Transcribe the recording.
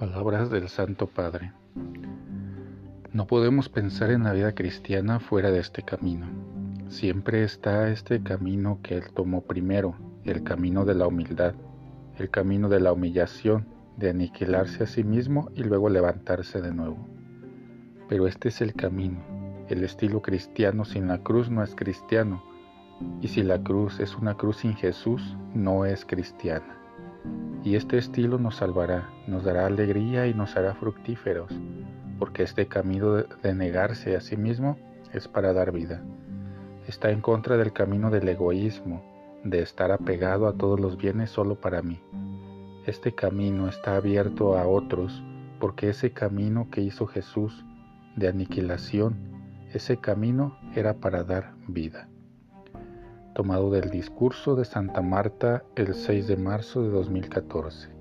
Palabras del Santo Padre. No podemos pensar en la vida cristiana fuera de este camino. Siempre está este camino que Él tomó primero, el camino de la humildad, el camino de la humillación, de aniquilarse a sí mismo y luego levantarse de nuevo. Pero este es el camino. El estilo cristiano sin la cruz no es cristiano, y si la cruz es una cruz sin Jesús, no es cristiana. Y este estilo nos salvará, nos dará alegría y nos hará fructíferos, porque este camino de negarse a sí mismo es para dar vida. Está en contra del camino del egoísmo, de estar apegado a todos los bienes solo para mí. Este camino está abierto a otros, porque ese camino que hizo Jesús de aniquilación, ese camino era para dar vida tomado del discurso de Santa Marta el 6 de marzo de 2014.